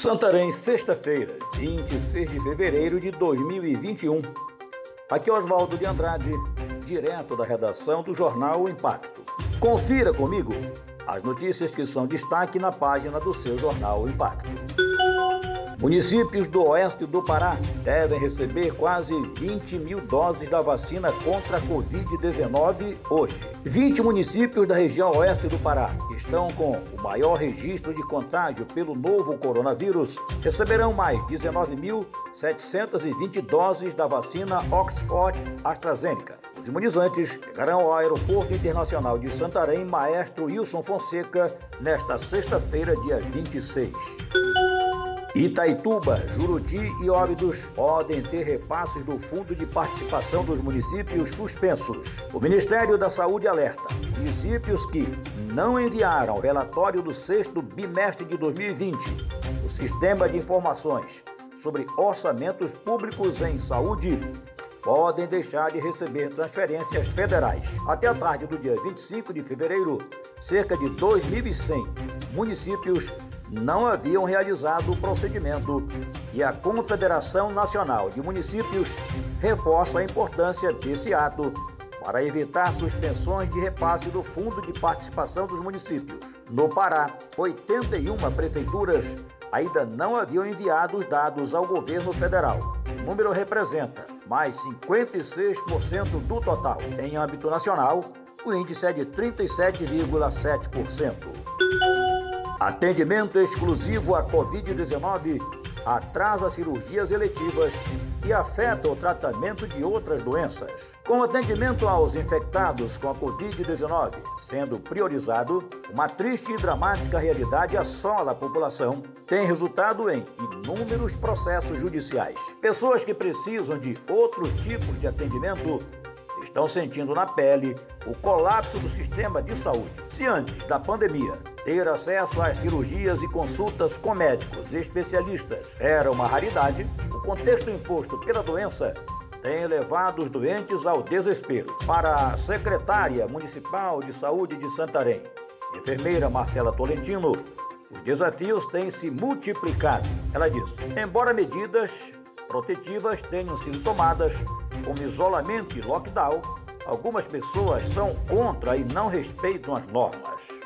Santarém, sexta-feira, 26 de fevereiro de 2021. Aqui é Oswaldo de Andrade, direto da redação do jornal o Impacto. Confira comigo as notícias que são destaque na página do seu jornal o Impacto. Municípios do oeste do Pará devem receber quase 20 mil doses da vacina contra a Covid-19 hoje. 20 municípios da região oeste do Pará estão com o maior registro de contágio pelo novo coronavírus. Receberão mais 19.720 doses da vacina Oxford AstraZeneca. Os imunizantes chegarão ao Aeroporto Internacional de Santarém Maestro Wilson Fonseca nesta sexta-feira, dia 26. Itaituba, Juruti e Óbidos podem ter repasses do Fundo de Participação dos Municípios suspensos. O Ministério da Saúde alerta: municípios que não enviaram o relatório do sexto bimestre de 2020, o Sistema de Informações sobre Orçamentos Públicos em Saúde, podem deixar de receber transferências federais. Até a tarde do dia 25 de fevereiro, cerca de 2.100 municípios não haviam realizado o procedimento e a Confederação Nacional de Municípios reforça a importância desse ato para evitar suspensões de repasse do Fundo de Participação dos Municípios. No Pará, 81 prefeituras ainda não haviam enviado os dados ao governo federal. O número representa mais 56% do total. Em âmbito nacional, o índice é de 37,7%. Atendimento exclusivo à Covid-19 atrasa cirurgias eletivas e afeta o tratamento de outras doenças. Com atendimento aos infectados com a Covid-19 sendo priorizado, uma triste e dramática realidade assola a população, tem resultado em inúmeros processos judiciais. Pessoas que precisam de outros tipos de atendimento estão sentindo na pele o colapso do sistema de saúde. Se antes da pandemia ter acesso às cirurgias e consultas com médicos e especialistas era uma raridade, o contexto imposto pela doença tem levado os doentes ao desespero. Para a secretária municipal de saúde de Santarém, enfermeira Marcela Tolentino, os desafios têm se multiplicado. Ela diz: embora medidas protetivas tenham sido tomadas, como isolamento e lockdown, algumas pessoas são contra e não respeitam as normas.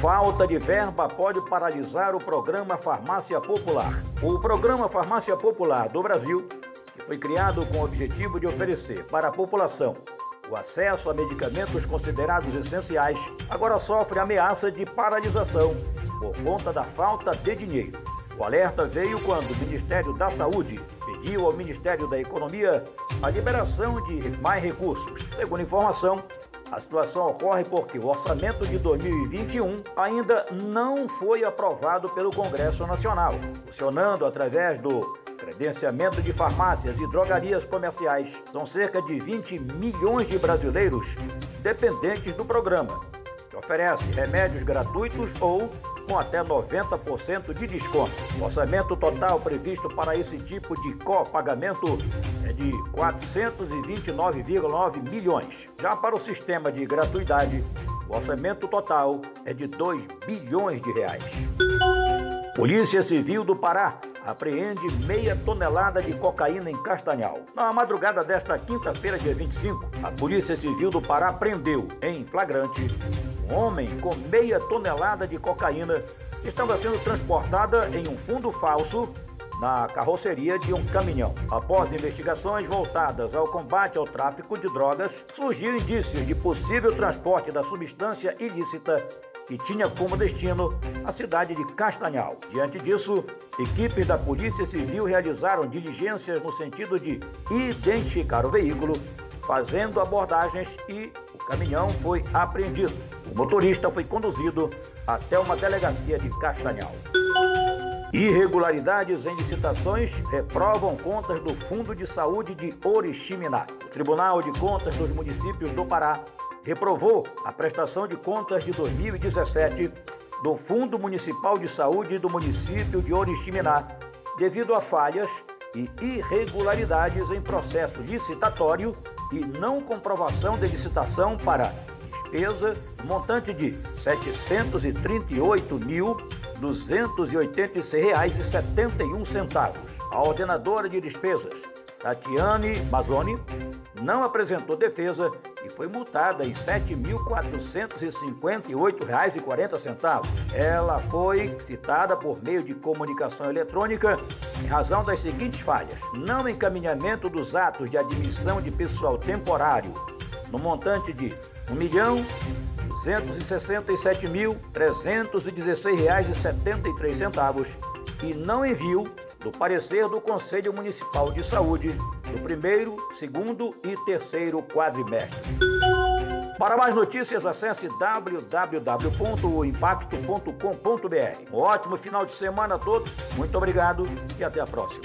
Falta de verba pode paralisar o programa Farmácia Popular. O programa Farmácia Popular do Brasil, que foi criado com o objetivo de oferecer para a população o acesso a medicamentos considerados essenciais, agora sofre ameaça de paralisação por conta da falta de dinheiro. O alerta veio quando o Ministério da Saúde pediu ao Ministério da Economia a liberação de mais recursos. Segundo informação, a situação ocorre porque o orçamento de 2021 ainda não foi aprovado pelo Congresso Nacional, funcionando através do credenciamento de farmácias e drogarias comerciais. São cerca de 20 milhões de brasileiros dependentes do programa, que oferece remédios gratuitos ou com até 90% de desconto. O orçamento total previsto para esse tipo de copagamento é de 429,9 milhões. Já para o sistema de gratuidade, o orçamento total é de 2 bilhões de reais. Polícia Civil do Pará apreende meia tonelada de cocaína em Castanhal. Na madrugada desta quinta-feira, dia 25, a Polícia Civil do Pará prendeu, em flagrante, um homem com meia tonelada de cocaína estava sendo transportada em um fundo falso na carroceria de um caminhão. Após investigações voltadas ao combate ao tráfico de drogas, surgiu indícios de possível transporte da substância ilícita que tinha como destino a cidade de Castanhal. Diante disso, equipes da Polícia Civil realizaram diligências no sentido de identificar o veículo, fazendo abordagens e caminhão foi apreendido. O motorista foi conduzido até uma delegacia de Castanhal. Irregularidades em licitações reprovam contas do Fundo de Saúde de Oriximiná. O Tribunal de Contas dos Municípios do Pará reprovou a prestação de contas de 2017 do Fundo Municipal de Saúde do município de Oriximiná, devido a falhas e irregularidades em processo licitatório e não comprovação de licitação para despesa montante de R$ 738 mil R$ 286,71. A ordenadora de despesas, Tatiane Mazzoni, não apresentou defesa e foi multada em R$ 7.458,40. Ela foi citada por meio de comunicação eletrônica em razão das seguintes falhas: não encaminhamento dos atos de admissão de pessoal temporário no montante de R$ 1 milhão R$ 267.316,73 e não envio do parecer do Conselho Municipal de Saúde do primeiro, segundo e terceiro quadrimestre. Para mais notícias, acesse www.impacto.com.br. Um ótimo final de semana a todos, muito obrigado e até a próxima.